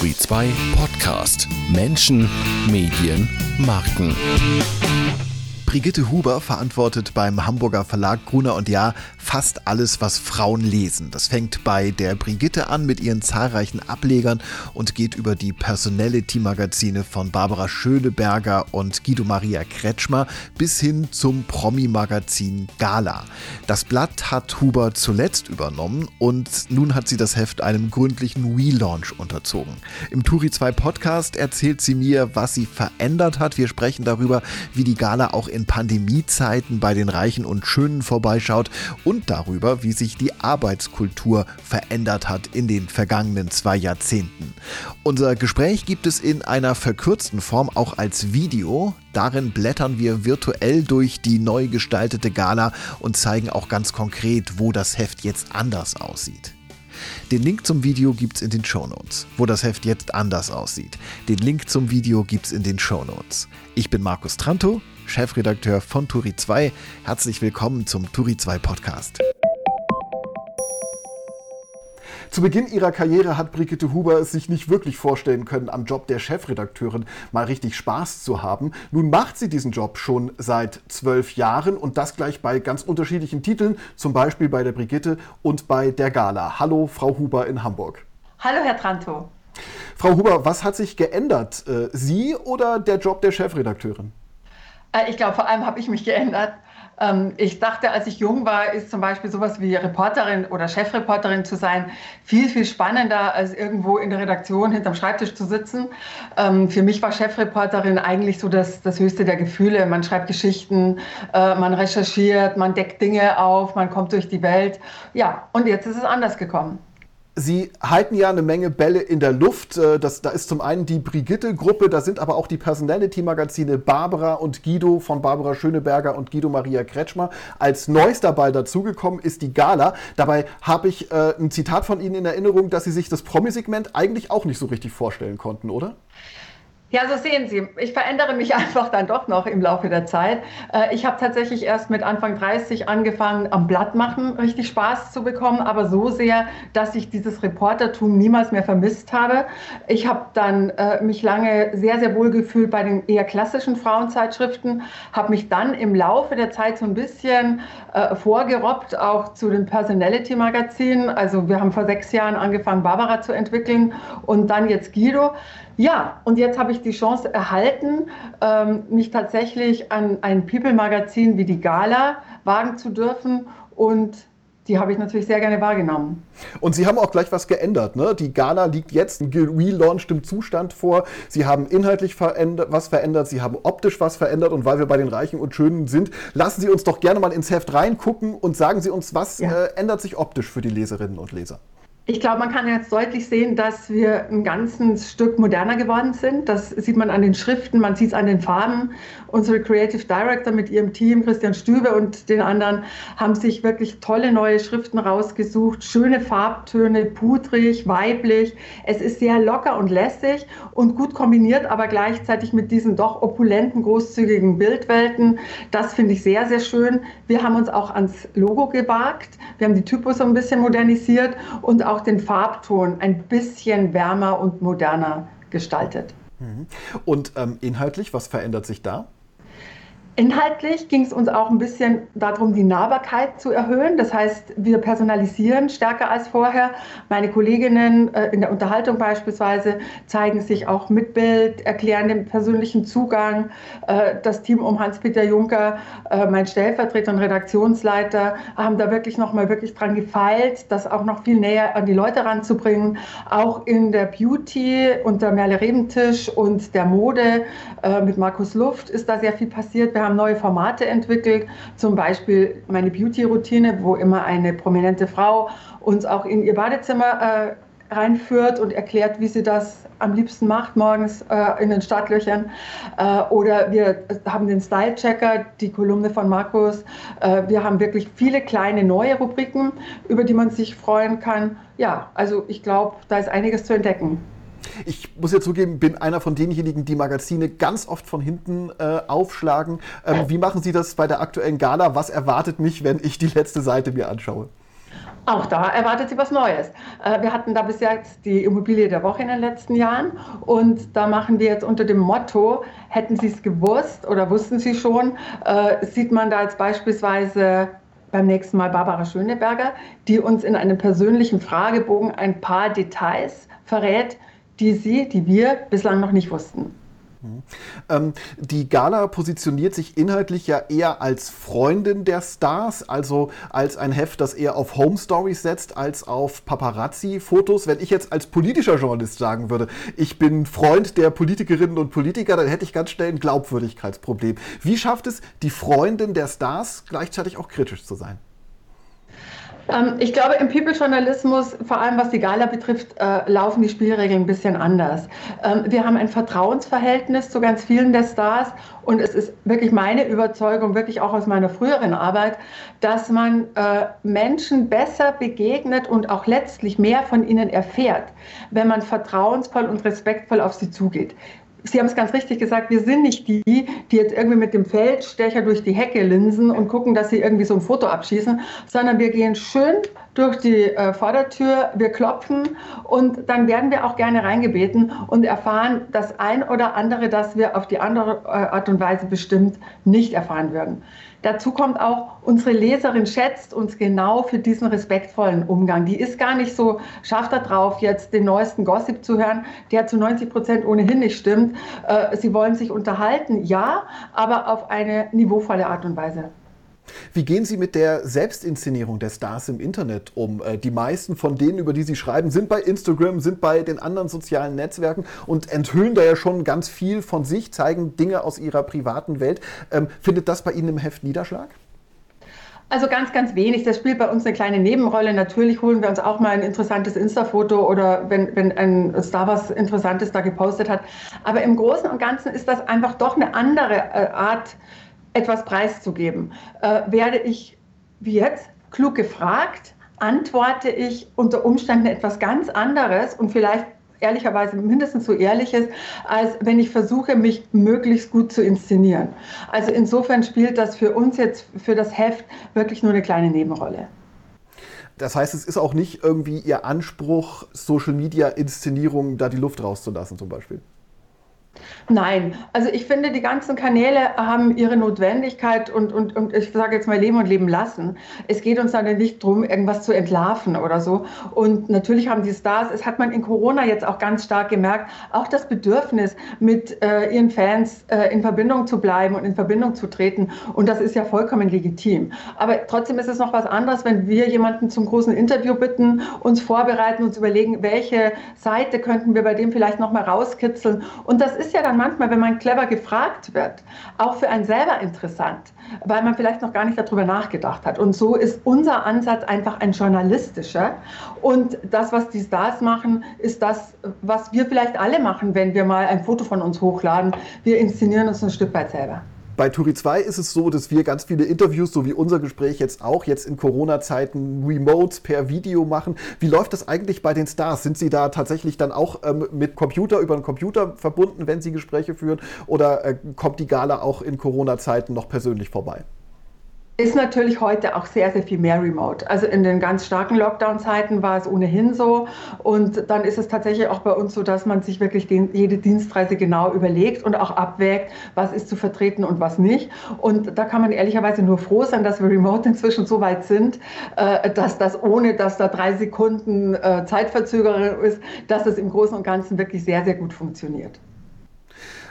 Turi 2 Podcast. Menschen, Medien, Marken. Brigitte Huber verantwortet beim Hamburger Verlag Gruner und Jahr fast alles, was Frauen lesen. Das fängt bei der Brigitte an mit ihren zahlreichen Ablegern und geht über die Personality-Magazine von Barbara Schöneberger und Guido Maria Kretschmer bis hin zum Promi-Magazin Gala. Das Blatt hat Huber zuletzt übernommen und nun hat sie das Heft einem gründlichen Relaunch unterzogen. Im Turi 2 Podcast erzählt sie mir, was sie verändert hat. Wir sprechen darüber, wie die Gala auch in Pandemiezeiten bei den Reichen und Schönen vorbeischaut und darüber, wie sich die Arbeitskultur verändert hat in den vergangenen zwei Jahrzehnten. Unser Gespräch gibt es in einer verkürzten Form auch als Video. Darin blättern wir virtuell durch die neu gestaltete Gala und zeigen auch ganz konkret, wo das Heft jetzt anders aussieht. Den Link zum Video gibt's in den Shownotes, wo das Heft jetzt anders aussieht. Den Link zum Video gibt's in den Shownotes. Ich bin Markus Tranto Chefredakteur von Turi 2. Herzlich willkommen zum Turi 2 Podcast. Zu Beginn ihrer Karriere hat Brigitte Huber es sich nicht wirklich vorstellen können, am Job der Chefredakteurin mal richtig Spaß zu haben. Nun macht sie diesen Job schon seit zwölf Jahren und das gleich bei ganz unterschiedlichen Titeln, zum Beispiel bei der Brigitte und bei der Gala. Hallo, Frau Huber in Hamburg. Hallo, Herr Tranto. Frau Huber, was hat sich geändert? Äh, sie oder der Job der Chefredakteurin? Äh, ich glaube, vor allem habe ich mich geändert. Ähm, ich dachte, als ich jung war, ist zum Beispiel sowas wie Reporterin oder Chefreporterin zu sein viel, viel spannender, als irgendwo in der Redaktion hinterm Schreibtisch zu sitzen. Ähm, für mich war Chefreporterin eigentlich so das, das höchste der Gefühle. Man schreibt Geschichten, äh, man recherchiert, man deckt Dinge auf, man kommt durch die Welt. Ja, und jetzt ist es anders gekommen. Sie halten ja eine Menge Bälle in der Luft. Äh, das, da ist zum einen die Brigitte-Gruppe, da sind aber auch die Personality-Magazine Barbara und Guido von Barbara Schöneberger und Guido Maria Kretschmer. Als neuester Ball dazugekommen ist die Gala. Dabei habe ich äh, ein Zitat von Ihnen in Erinnerung, dass Sie sich das Promi-Segment eigentlich auch nicht so richtig vorstellen konnten, oder? So sehen Sie. Ich verändere mich einfach dann doch noch im Laufe der Zeit. Äh, ich habe tatsächlich erst mit Anfang 30 angefangen, am Blatt machen richtig Spaß zu bekommen, aber so sehr, dass ich dieses Reportertum niemals mehr vermisst habe. Ich habe dann äh, mich lange sehr, sehr wohl gefühlt bei den eher klassischen Frauenzeitschriften, habe mich dann im Laufe der Zeit so ein bisschen äh, vorgerobbt, auch zu den Personality-Magazinen. Also wir haben vor sechs Jahren angefangen, Barbara zu entwickeln und dann jetzt Guido. Ja, und jetzt habe ich die Chance erhalten, ähm, mich tatsächlich an ein People-Magazin wie die Gala wagen zu dürfen und die habe ich natürlich sehr gerne wahrgenommen. Und Sie haben auch gleich was geändert. Ne? Die Gala liegt jetzt in relaunched Zustand vor. Sie haben inhaltlich verändert, was verändert, Sie haben optisch was verändert. Und weil wir bei den Reichen und Schönen sind, lassen Sie uns doch gerne mal ins Heft reingucken und sagen Sie uns, was ja. äh, ändert sich optisch für die Leserinnen und Leser? Ich glaube, man kann jetzt deutlich sehen, dass wir ein ganzes Stück moderner geworden sind. Das sieht man an den Schriften, man sieht es an den Farben. Unsere Creative Director mit ihrem Team, Christian Stübe und den anderen, haben sich wirklich tolle neue Schriften rausgesucht. Schöne Farbtöne, pudrig, weiblich. Es ist sehr locker und lässig und gut kombiniert, aber gleichzeitig mit diesen doch opulenten, großzügigen Bildwelten. Das finde ich sehr, sehr schön. Wir haben uns auch ans Logo gewagt. Wir haben die Typos so ein bisschen modernisiert und auch auch den Farbton ein bisschen wärmer und moderner gestaltet. Mhm. Und ähm, inhaltlich, was verändert sich da? Inhaltlich ging es uns auch ein bisschen darum, die Nahbarkeit zu erhöhen. Das heißt, wir personalisieren stärker als vorher. Meine Kolleginnen äh, in der Unterhaltung beispielsweise zeigen sich auch mit Bild, erklären den persönlichen Zugang. Äh, das Team um Hans-Peter Juncker, äh, mein Stellvertreter und Redaktionsleiter, haben da wirklich nochmal wirklich dran gefeilt, das auch noch viel näher an die Leute ranzubringen. Auch in der Beauty unter Merle Rebentisch und der Mode äh, mit Markus Luft ist da sehr viel passiert. Wir haben neue Formate entwickelt, zum Beispiel meine Beauty-Routine, wo immer eine prominente Frau uns auch in ihr Badezimmer äh, reinführt und erklärt, wie sie das am liebsten macht morgens äh, in den Startlöchern. Äh, oder wir haben den Style-Checker, die Kolumne von Markus. Äh, wir haben wirklich viele kleine neue Rubriken, über die man sich freuen kann. Ja, also ich glaube, da ist einiges zu entdecken. Ich muss ja zugeben, bin einer von denjenigen, die Magazine ganz oft von hinten äh, aufschlagen. Ähm, wie machen Sie das bei der aktuellen Gala? Was erwartet mich, wenn ich die letzte Seite mir anschaue? Auch da erwartet sie was Neues. Äh, wir hatten da bis jetzt die Immobilie der Woche in den letzten Jahren und da machen wir jetzt unter dem Motto, hätten Sie es gewusst oder wussten Sie schon, äh, sieht man da jetzt beispielsweise beim nächsten Mal Barbara Schöneberger, die uns in einem persönlichen Fragebogen ein paar Details verrät, die sie, die wir bislang noch nicht wussten. Mhm. Ähm, die Gala positioniert sich inhaltlich ja eher als Freundin der Stars, also als ein Heft, das eher auf Home Stories setzt, als auf Paparazzi-Fotos. Wenn ich jetzt als politischer Journalist sagen würde, ich bin Freund der Politikerinnen und Politiker, dann hätte ich ganz schnell ein Glaubwürdigkeitsproblem. Wie schafft es die Freundin der Stars gleichzeitig auch kritisch zu sein? Ähm, ich glaube, im People-Journalismus, vor allem was die Gala betrifft, äh, laufen die Spielregeln ein bisschen anders. Ähm, wir haben ein Vertrauensverhältnis zu ganz vielen der Stars und es ist wirklich meine Überzeugung, wirklich auch aus meiner früheren Arbeit, dass man äh, Menschen besser begegnet und auch letztlich mehr von ihnen erfährt, wenn man vertrauensvoll und respektvoll auf sie zugeht. Sie haben es ganz richtig gesagt, wir sind nicht die, die jetzt irgendwie mit dem Feldstecher durch die Hecke linsen und gucken, dass sie irgendwie so ein Foto abschießen, sondern wir gehen schön durch die äh, Vordertür, wir klopfen und dann werden wir auch gerne reingebeten und erfahren das ein oder andere, das wir auf die andere äh, Art und Weise bestimmt nicht erfahren würden. Dazu kommt auch, unsere Leserin schätzt uns genau für diesen respektvollen Umgang. Die ist gar nicht so scharf darauf, jetzt den neuesten Gossip zu hören, der zu 90 Prozent ohnehin nicht stimmt. Äh, sie wollen sich unterhalten, ja, aber auf eine niveauvolle Art und Weise. Wie gehen Sie mit der Selbstinszenierung der Stars im Internet um? Äh, die meisten von denen, über die Sie schreiben, sind bei Instagram, sind bei den anderen sozialen Netzwerken und enthüllen da ja schon ganz viel von sich, zeigen Dinge aus ihrer privaten Welt. Ähm, findet das bei Ihnen im Heft Niederschlag? Also ganz, ganz wenig. Das spielt bei uns eine kleine Nebenrolle. Natürlich holen wir uns auch mal ein interessantes Insta-Foto oder wenn, wenn ein Star was Interessantes da gepostet hat. Aber im Großen und Ganzen ist das einfach doch eine andere äh, Art, etwas preiszugeben. Äh, werde ich wie jetzt klug gefragt, antworte ich unter Umständen etwas ganz anderes und vielleicht ehrlicherweise mindestens so ehrliches, als wenn ich versuche, mich möglichst gut zu inszenieren. Also insofern spielt das für uns jetzt, für das Heft, wirklich nur eine kleine Nebenrolle. Das heißt, es ist auch nicht irgendwie Ihr Anspruch, Social-Media-Inszenierungen da die Luft rauszulassen zum Beispiel. Nein, also ich finde, die ganzen Kanäle haben ihre Notwendigkeit und, und, und ich sage jetzt mal leben und leben lassen. Es geht uns dann nicht darum, irgendwas zu entlarven oder so. Und natürlich haben die Stars, es hat man in Corona jetzt auch ganz stark gemerkt, auch das Bedürfnis, mit äh, ihren Fans äh, in Verbindung zu bleiben und in Verbindung zu treten. Und das ist ja vollkommen legitim. Aber trotzdem ist es noch was anderes, wenn wir jemanden zum großen Interview bitten, uns vorbereiten, uns überlegen, welche Seite könnten wir bei dem vielleicht noch mal rauskitzeln. Und das ist ja dann manchmal, wenn man clever gefragt wird, auch für einen selber interessant, weil man vielleicht noch gar nicht darüber nachgedacht hat. Und so ist unser Ansatz einfach ein journalistischer. Und das, was die Stars machen, ist das, was wir vielleicht alle machen, wenn wir mal ein Foto von uns hochladen. Wir inszenieren uns ein Stück weit selber. Bei Turi 2 ist es so, dass wir ganz viele Interviews, so wie unser Gespräch jetzt auch, jetzt in Corona-Zeiten remote per Video machen. Wie läuft das eigentlich bei den Stars? Sind Sie da tatsächlich dann auch ähm, mit Computer über einen Computer verbunden, wenn Sie Gespräche führen? Oder äh, kommt die Gala auch in Corona-Zeiten noch persönlich vorbei? Ist natürlich heute auch sehr, sehr viel mehr remote. Also in den ganz starken Lockdown-Zeiten war es ohnehin so. Und dann ist es tatsächlich auch bei uns so, dass man sich wirklich den, jede Dienstreise genau überlegt und auch abwägt, was ist zu vertreten und was nicht. Und da kann man ehrlicherweise nur froh sein, dass wir remote inzwischen so weit sind, äh, dass das ohne, dass da drei Sekunden äh, Zeitverzögerung ist, dass es im Großen und Ganzen wirklich sehr, sehr gut funktioniert.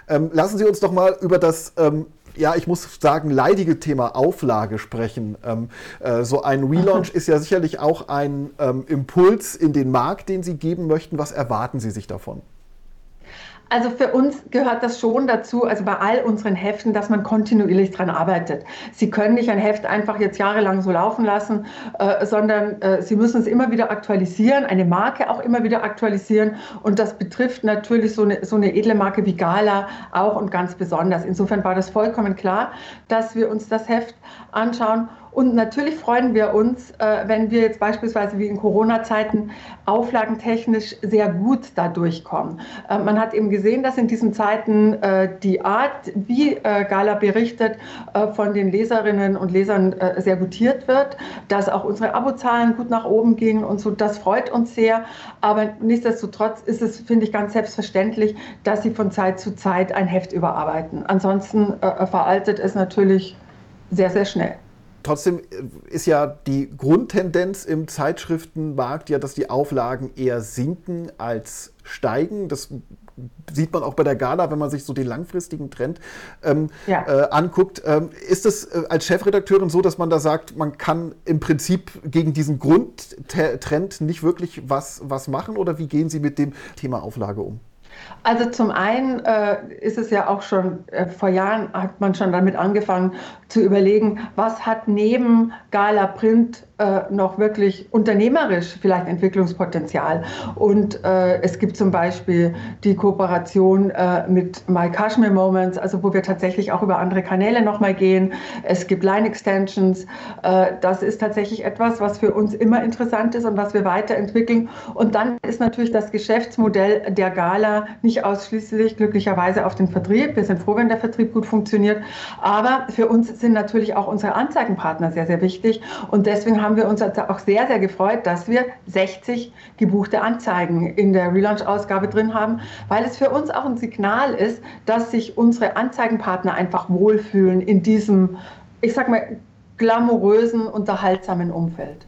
Ähm, lassen Sie uns doch mal über das ähm, ja, ich muss sagen, leidige Thema Auflage sprechen. Ähm, äh, so ein Relaunch ist ja sicherlich auch ein ähm, Impuls in den Markt, den Sie geben möchten. Was erwarten Sie sich davon? Also für uns gehört das schon dazu, also bei all unseren Heften, dass man kontinuierlich dran arbeitet. Sie können nicht ein Heft einfach jetzt jahrelang so laufen lassen, äh, sondern äh, Sie müssen es immer wieder aktualisieren, eine Marke auch immer wieder aktualisieren. Und das betrifft natürlich so eine, so eine edle Marke wie Gala auch und ganz besonders. Insofern war das vollkommen klar, dass wir uns das Heft anschauen. Und natürlich freuen wir uns, äh, wenn wir jetzt beispielsweise wie in Corona-Zeiten auflagentechnisch sehr gut da durchkommen. Äh, man hat eben gesehen, dass in diesen Zeiten äh, die Art, wie Gala berichtet, von den Leserinnen und Lesern sehr gutiert wird, dass auch unsere Abozahlen gut nach oben gingen und so. Das freut uns sehr. Aber nichtsdestotrotz ist es, finde ich, ganz selbstverständlich, dass sie von Zeit zu Zeit ein Heft überarbeiten. Ansonsten veraltet es natürlich sehr, sehr schnell. Trotzdem äh, ist ja die Grundtendenz im Zeitschriftenmarkt ja, dass die Auflagen eher sinken als steigen. Das sieht man auch bei der Gala, wenn man sich so den langfristigen Trend ähm, ja. äh, anguckt. Ähm, ist es äh, als Chefredakteurin so, dass man da sagt, man kann im Prinzip gegen diesen Grundtrend nicht wirklich was, was machen oder wie gehen Sie mit dem Thema Auflage um? Also zum einen äh, ist es ja auch schon, äh, vor Jahren hat man schon damit angefangen zu überlegen, was hat neben Gala Print äh, noch wirklich unternehmerisch vielleicht Entwicklungspotenzial. Und äh, es gibt zum Beispiel die Kooperation äh, mit My Kashmir Moments, also wo wir tatsächlich auch über andere Kanäle nochmal gehen. Es gibt Line Extensions. Äh, das ist tatsächlich etwas, was für uns immer interessant ist und was wir weiterentwickeln. Und dann ist natürlich das Geschäftsmodell der Gala nicht ausschließlich glücklicherweise auf den Vertrieb. Wir sind froh, wenn der Vertrieb gut funktioniert. Aber für uns sind natürlich auch unsere Anzeigenpartner sehr, sehr wichtig. Und deswegen haben haben wir uns also auch sehr, sehr gefreut, dass wir 60 gebuchte Anzeigen in der Relaunch-Ausgabe drin haben, weil es für uns auch ein Signal ist, dass sich unsere Anzeigenpartner einfach wohlfühlen in diesem, ich sag mal, glamourösen, unterhaltsamen Umfeld.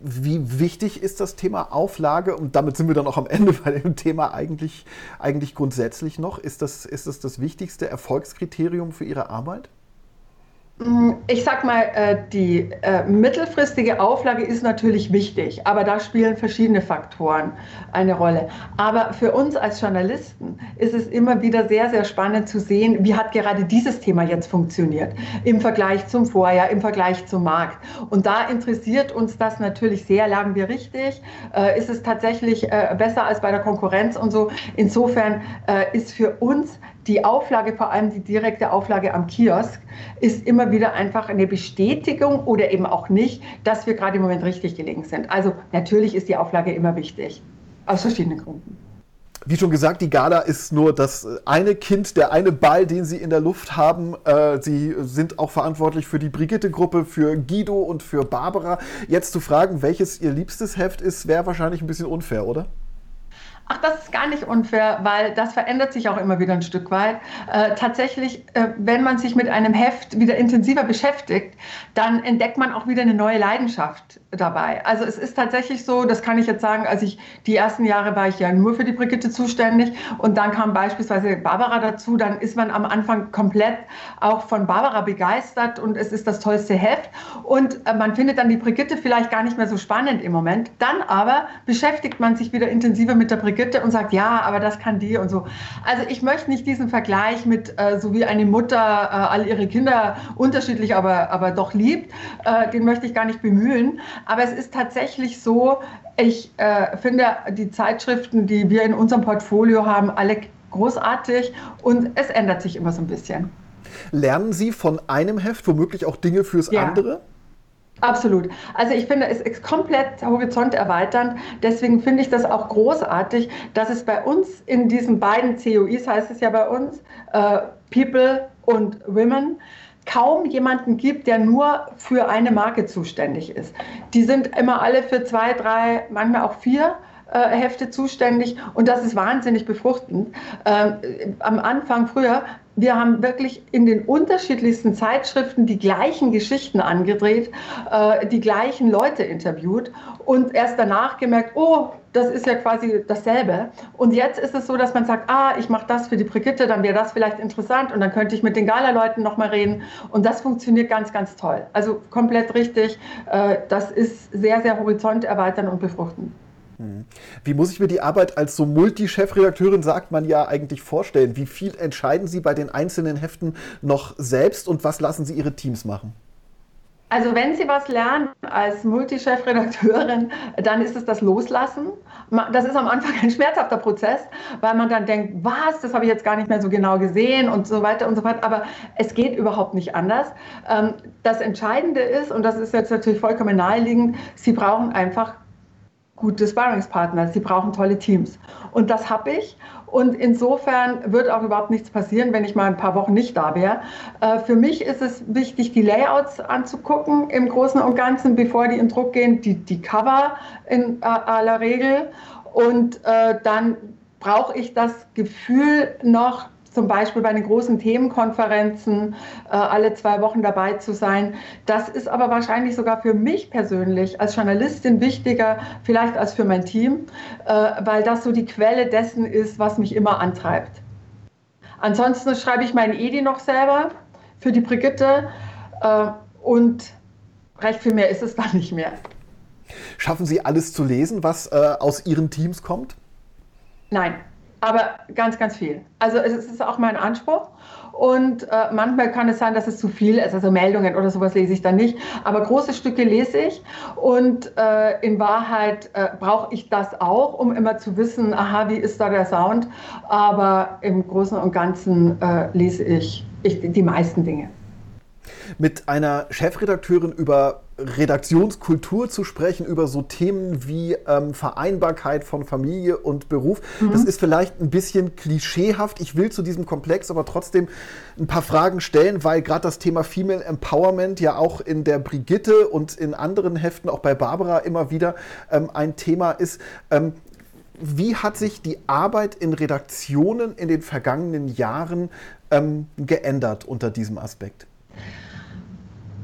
Wie wichtig ist das Thema Auflage? Und damit sind wir dann auch am Ende bei dem Thema eigentlich, eigentlich grundsätzlich noch. Ist das, ist das das wichtigste Erfolgskriterium für Ihre Arbeit? Mm, ich sag mal, äh, die äh, mittelfristige Auflage ist natürlich wichtig, aber da spielen verschiedene Faktoren eine Rolle. Aber für uns als Journalisten ist es immer wieder sehr, sehr spannend zu sehen, wie hat gerade dieses Thema jetzt funktioniert im Vergleich zum Vorjahr, im Vergleich zum Markt. Und da interessiert uns das natürlich sehr. Lagen wir richtig? Äh, ist es tatsächlich besser als bei der Konkurrenz und so? Insofern ist für uns die Auflage, vor allem die direkte Auflage am Kiosk, ist immer wieder einfach eine Bestätigung oder eben auch nicht, dass wir gerade im Moment richtig gelegen sind. Also natürlich ist die Auflage immer wichtig, aus verschiedenen Gründen. Wie schon gesagt, die Gala ist nur das eine Kind, der eine Ball, den Sie in der Luft haben. Äh, Sie sind auch verantwortlich für die Brigitte-Gruppe, für Guido und für Barbara. Jetzt zu fragen, welches Ihr liebstes Heft ist, wäre wahrscheinlich ein bisschen unfair, oder? Ach, das ist gar nicht unfair, weil das verändert sich auch immer wieder ein Stück weit. Äh, tatsächlich, äh, wenn man sich mit einem Heft wieder intensiver beschäftigt, dann entdeckt man auch wieder eine neue Leidenschaft dabei. Also es ist tatsächlich so, das kann ich jetzt sagen, als ich die ersten Jahre war ich ja nur für die Brigitte zuständig und dann kam beispielsweise Barbara dazu, dann ist man am Anfang komplett auch von Barbara begeistert und es ist das tollste Heft und äh, man findet dann die Brigitte vielleicht gar nicht mehr so spannend im Moment. Dann aber beschäftigt man sich wieder intensiver mit der Brigitte Brigitte und sagt, ja, aber das kann die und so. Also ich möchte nicht diesen Vergleich mit, äh, so wie eine Mutter äh, all ihre Kinder unterschiedlich, aber, aber doch liebt, äh, den möchte ich gar nicht bemühen. Aber es ist tatsächlich so, ich äh, finde die Zeitschriften, die wir in unserem Portfolio haben, alle großartig und es ändert sich immer so ein bisschen. Lernen Sie von einem Heft womöglich auch Dinge fürs ja. andere? Absolut. Also ich finde, es ist komplett Horizont erweiternd. Deswegen finde ich das auch großartig, dass es bei uns in diesen beiden COIs, heißt es ja bei uns, äh, People und Women, kaum jemanden gibt, der nur für eine Marke zuständig ist. Die sind immer alle für zwei, drei, manchmal auch vier Hefte zuständig und das ist wahnsinnig befruchtend. Ähm, am Anfang früher wir haben wirklich in den unterschiedlichsten Zeitschriften die gleichen Geschichten angedreht, äh, die gleichen Leute interviewt und erst danach gemerkt, oh, das ist ja quasi dasselbe. Und jetzt ist es so, dass man sagt, ah, ich mache das für die Brigitte, dann wäre das vielleicht interessant und dann könnte ich mit den Gala-Leuten nochmal reden. Und das funktioniert ganz, ganz toll. Also komplett richtig. Äh, das ist sehr, sehr horizonterweiternd und befruchtend. Mhm. Wie muss ich mir die Arbeit als so Multi-Chefredakteurin, sagt man ja eigentlich, vorstellen? Wie viel entscheiden Sie bei den einzelnen Heften noch selbst und was lassen Sie Ihre Teams machen? Also wenn Sie was lernen als Multichefredakteurin, dann ist es das Loslassen. Das ist am Anfang ein schmerzhafter Prozess, weil man dann denkt, was, das habe ich jetzt gar nicht mehr so genau gesehen und so weiter und so fort. Aber es geht überhaupt nicht anders. Ähm, das Entscheidende ist, und das ist jetzt natürlich vollkommen naheliegend, Sie brauchen einfach gute Sparringspartner. Sie brauchen tolle Teams. Und das habe ich. Und insofern wird auch überhaupt nichts passieren, wenn ich mal ein paar Wochen nicht da wäre. Äh, für mich ist es wichtig, die Layouts anzugucken im Großen und Ganzen, bevor die in Druck gehen, die, die Cover in aller Regel. Und äh, dann brauche ich das Gefühl noch, zum Beispiel bei den großen Themenkonferenzen äh, alle zwei Wochen dabei zu sein. Das ist aber wahrscheinlich sogar für mich persönlich als Journalistin wichtiger, vielleicht als für mein Team, äh, weil das so die Quelle dessen ist, was mich immer antreibt. Ansonsten schreibe ich meinen Edi noch selber für die Brigitte äh, und recht viel mehr ist es dann nicht mehr. Schaffen Sie alles zu lesen, was äh, aus Ihren Teams kommt? Nein, aber ganz, ganz viel. Also es ist auch mein Anspruch. Und äh, manchmal kann es sein, dass es zu viel ist. Also Meldungen oder sowas lese ich dann nicht. Aber große Stücke lese ich. Und äh, in Wahrheit äh, brauche ich das auch, um immer zu wissen, aha, wie ist da der Sound. Aber im Großen und Ganzen äh, lese ich, ich die meisten Dinge mit einer Chefredakteurin über Redaktionskultur zu sprechen, über so Themen wie ähm, Vereinbarkeit von Familie und Beruf. Mhm. Das ist vielleicht ein bisschen klischeehaft. Ich will zu diesem Komplex aber trotzdem ein paar Fragen stellen, weil gerade das Thema Female Empowerment ja auch in der Brigitte und in anderen Heften, auch bei Barbara immer wieder ähm, ein Thema ist. Ähm, wie hat sich die Arbeit in Redaktionen in den vergangenen Jahren ähm, geändert unter diesem Aspekt?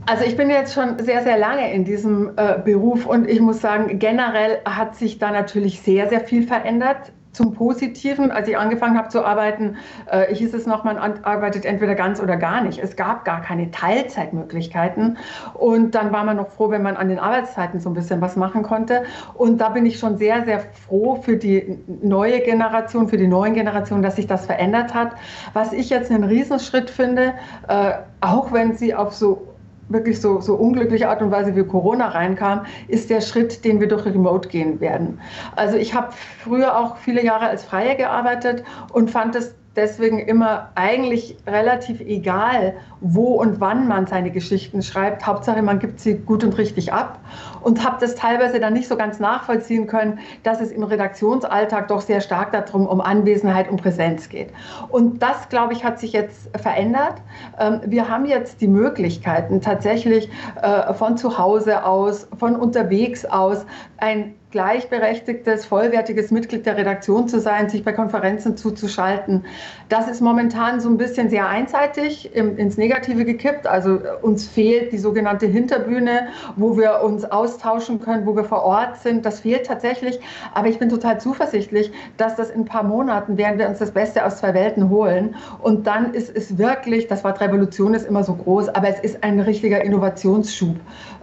Also ich bin jetzt schon sehr, sehr lange in diesem äh, Beruf und ich muss sagen, generell hat sich da natürlich sehr, sehr viel verändert. Zum Positiven, als ich angefangen habe zu arbeiten, äh, hieß es noch, man arbeitet entweder ganz oder gar nicht. Es gab gar keine Teilzeitmöglichkeiten. Und dann war man noch froh, wenn man an den Arbeitszeiten so ein bisschen was machen konnte. Und da bin ich schon sehr, sehr froh für die neue Generation, für die neuen Generationen, dass sich das verändert hat. Was ich jetzt einen Riesenschritt finde, äh, auch wenn sie auf so wirklich so, so unglückliche Art und Weise wie Corona reinkam, ist der Schritt, den wir durch Remote gehen werden. Also ich habe früher auch viele Jahre als Freie gearbeitet und fand es deswegen immer eigentlich relativ egal, wo und wann man seine Geschichten schreibt. Hauptsache, man gibt sie gut und richtig ab und habe das teilweise dann nicht so ganz nachvollziehen können, dass es im Redaktionsalltag doch sehr stark darum um Anwesenheit und Präsenz geht. Und das, glaube ich, hat sich jetzt verändert. Ähm, wir haben jetzt die Möglichkeiten, tatsächlich äh, von zu Hause aus, von unterwegs aus, ein gleichberechtigtes, vollwertiges Mitglied der Redaktion zu sein, sich bei Konferenzen zuzuschalten. Das ist momentan so ein bisschen sehr einseitig ins Negative gekippt. Also äh, uns fehlt die sogenannte Hinterbühne, wo wir uns austauschen können, wo wir vor Ort sind. Das fehlt tatsächlich. Aber ich bin total zuversichtlich, dass das in ein paar Monaten werden wir uns das Beste aus zwei Welten holen. Und dann ist es wirklich, das Wort Revolution ist immer so groß, aber es ist ein richtiger Innovationsschub.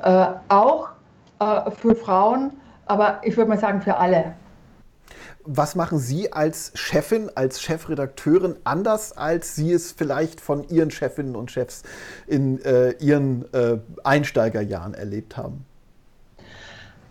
Äh, auch äh, für Frauen aber ich würde mal sagen für alle. Was machen Sie als Chefin, als Chefredakteurin anders, als Sie es vielleicht von Ihren Chefinnen und Chefs in äh, Ihren äh, Einsteigerjahren erlebt haben?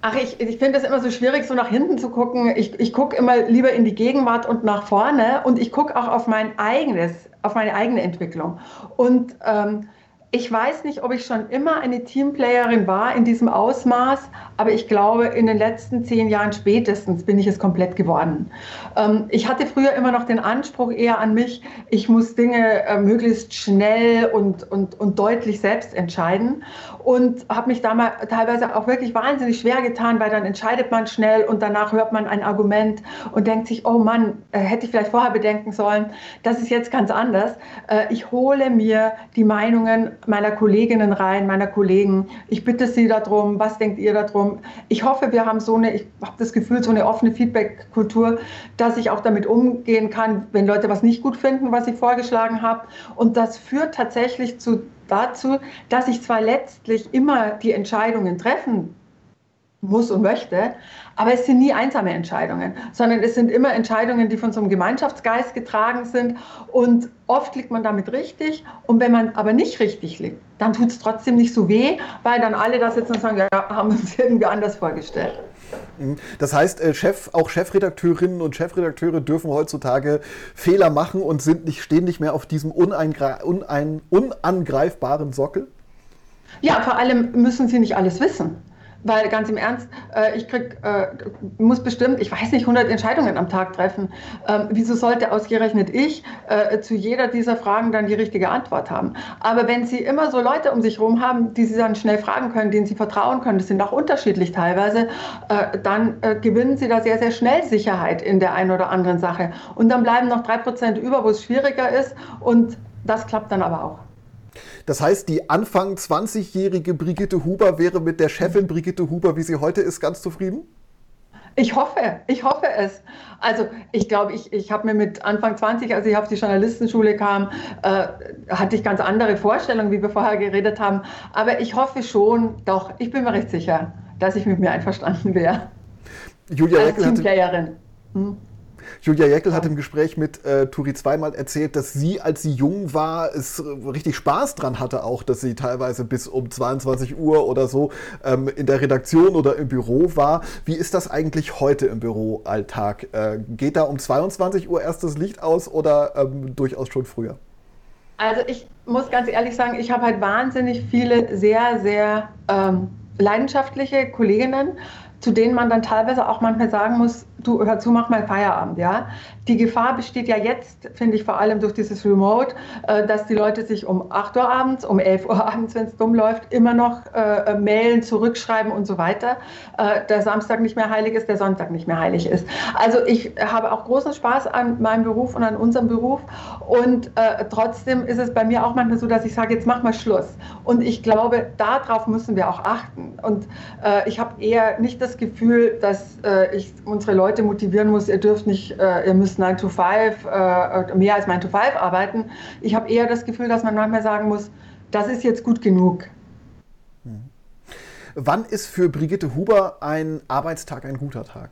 Ach, ich, ich finde es immer so schwierig, so nach hinten zu gucken. Ich, ich gucke immer lieber in die Gegenwart und nach vorne und ich gucke auch auf mein eigenes, auf meine eigene Entwicklung. Und ähm, ich weiß nicht, ob ich schon immer eine Teamplayerin war in diesem Ausmaß, aber ich glaube, in den letzten zehn Jahren spätestens bin ich es komplett geworden. Ähm, ich hatte früher immer noch den Anspruch eher an mich, ich muss Dinge äh, möglichst schnell und, und, und deutlich selbst entscheiden und habe mich damals teilweise auch wirklich wahnsinnig schwer getan, weil dann entscheidet man schnell und danach hört man ein Argument und denkt sich, oh Mann, äh, hätte ich vielleicht vorher bedenken sollen. Das ist jetzt ganz anders. Äh, ich hole mir die Meinungen meiner Kolleginnen rein, meiner Kollegen. Ich bitte Sie darum, was denkt ihr darum? Ich hoffe, wir haben so eine, ich habe das Gefühl, so eine offene Feedback-Kultur, dass ich auch damit umgehen kann, wenn Leute was nicht gut finden, was ich vorgeschlagen habe. Und das führt tatsächlich zu, dazu, dass ich zwar letztlich immer die Entscheidungen treffen muss und möchte. Aber es sind nie einsame Entscheidungen, sondern es sind immer Entscheidungen, die von so einem Gemeinschaftsgeist getragen sind. Und oft liegt man damit richtig. Und wenn man aber nicht richtig liegt, dann tut es trotzdem nicht so weh, weil dann alle da sitzen und sagen, ja, haben uns irgendwie anders vorgestellt. Mhm. Das heißt, äh, Chef, auch Chefredakteurinnen und Chefredakteure dürfen heutzutage Fehler machen und sind nicht, stehen nicht mehr auf diesem unein, unangreifbaren Sockel? Ja, vor allem müssen sie nicht alles wissen. Weil ganz im Ernst, äh, ich krieg, äh, muss bestimmt, ich weiß nicht, 100 Entscheidungen am Tag treffen. Ähm, wieso sollte ausgerechnet ich äh, zu jeder dieser Fragen dann die richtige Antwort haben? Aber wenn Sie immer so Leute um sich herum haben, die Sie dann schnell fragen können, denen Sie vertrauen können, das sind auch unterschiedlich teilweise, äh, dann äh, gewinnen Sie da sehr, sehr schnell Sicherheit in der einen oder anderen Sache. Und dann bleiben noch drei Prozent über, wo es schwieriger ist. Und das klappt dann aber auch. Das heißt, die Anfang 20-jährige Brigitte Huber wäre mit der Chefin Brigitte Huber, wie sie heute ist, ganz zufrieden? Ich hoffe, ich hoffe es. Also ich glaube, ich, ich habe mir mit Anfang 20, als ich auf die Journalistenschule kam, äh, hatte ich ganz andere Vorstellungen, wie wir vorher geredet haben. Aber ich hoffe schon, doch, ich bin mir recht sicher, dass ich mit mir einverstanden wäre. Julia Als Teamplayerin. Hm? Julia Jeckel hat im Gespräch mit äh, Turi zweimal erzählt, dass sie, als sie jung war, es richtig Spaß dran hatte, auch, dass sie teilweise bis um 22 Uhr oder so ähm, in der Redaktion oder im Büro war. Wie ist das eigentlich heute im Büroalltag? Äh, geht da um 22 Uhr erst das Licht aus oder ähm, durchaus schon früher? Also ich muss ganz ehrlich sagen, ich habe halt wahnsinnig viele sehr, sehr ähm, leidenschaftliche Kolleginnen, zu denen man dann teilweise auch manchmal sagen muss, du hör zu, mach mal Feierabend, ja. Die Gefahr besteht ja jetzt, finde ich, vor allem durch dieses Remote, äh, dass die Leute sich um 8 Uhr abends, um 11 Uhr abends, wenn es dumm läuft, immer noch äh, mailen, zurückschreiben und so weiter. Äh, der Samstag nicht mehr heilig ist, der Sonntag nicht mehr heilig ist. Also ich habe auch großen Spaß an meinem Beruf und an unserem Beruf und äh, trotzdem ist es bei mir auch manchmal so, dass ich sage, jetzt mach mal Schluss. Und ich glaube, darauf müssen wir auch achten. Und äh, ich habe eher nicht das Gefühl, dass äh, ich unsere Leute Leute motivieren muss, ihr dürft nicht, äh, ihr müsst 9 to 5, äh, mehr als 9 to 5 arbeiten. Ich habe eher das Gefühl, dass man manchmal sagen muss, das ist jetzt gut genug. Mhm. Wann ist für Brigitte Huber ein Arbeitstag ein guter Tag?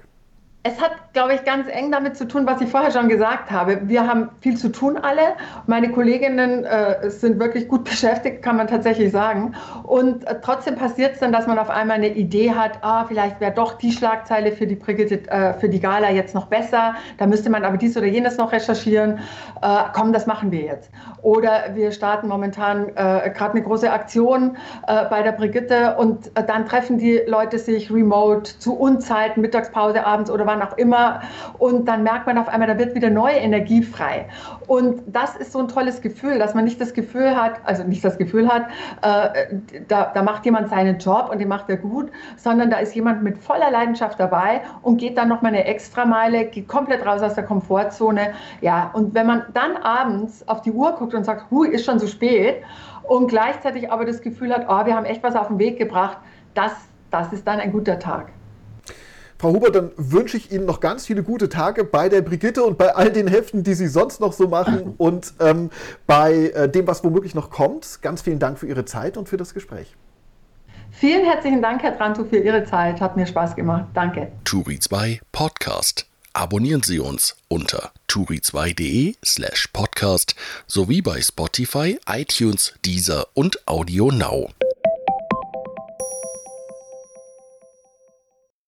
Es hat, glaube ich, ganz eng damit zu tun, was ich vorher schon gesagt habe. Wir haben viel zu tun alle. Meine Kolleginnen äh, sind wirklich gut beschäftigt, kann man tatsächlich sagen. Und äh, trotzdem passiert es dann, dass man auf einmal eine Idee hat, ah, vielleicht wäre doch die Schlagzeile für die, Brigitte, äh, für die Gala jetzt noch besser. Da müsste man aber dies oder jenes noch recherchieren. Äh, komm, das machen wir jetzt. Oder wir starten momentan äh, gerade eine große Aktion äh, bei der Brigitte und dann treffen die Leute sich remote zu Unzeiten, Mittagspause, abends oder wann auch immer. Und dann merkt man auf einmal, da wird wieder neue Energie frei. Und das ist so ein tolles Gefühl, dass man nicht das Gefühl hat, also nicht das Gefühl hat, äh, da, da macht jemand seinen Job und den macht er gut, sondern da ist jemand mit voller Leidenschaft dabei und geht dann nochmal eine Extrameile, geht komplett raus aus der Komfortzone. Ja, und wenn man dann abends auf die Uhr guckt und sagt, hu, ist schon so spät und gleichzeitig aber das Gefühl hat, oh, wir haben echt was auf den Weg gebracht, das, das ist dann ein guter Tag. Frau Huber, dann wünsche ich Ihnen noch ganz viele gute Tage bei der Brigitte und bei all den Heften, die Sie sonst noch so machen und ähm, bei äh, dem, was womöglich noch kommt. Ganz vielen Dank für Ihre Zeit und für das Gespräch. Vielen herzlichen Dank, Herr Tranto, für Ihre Zeit. Hat mir Spaß gemacht. Danke. Turi 2 Podcast. Abonnieren Sie uns unter turi2.de slash podcast sowie bei Spotify, iTunes, Deezer und Audio Now.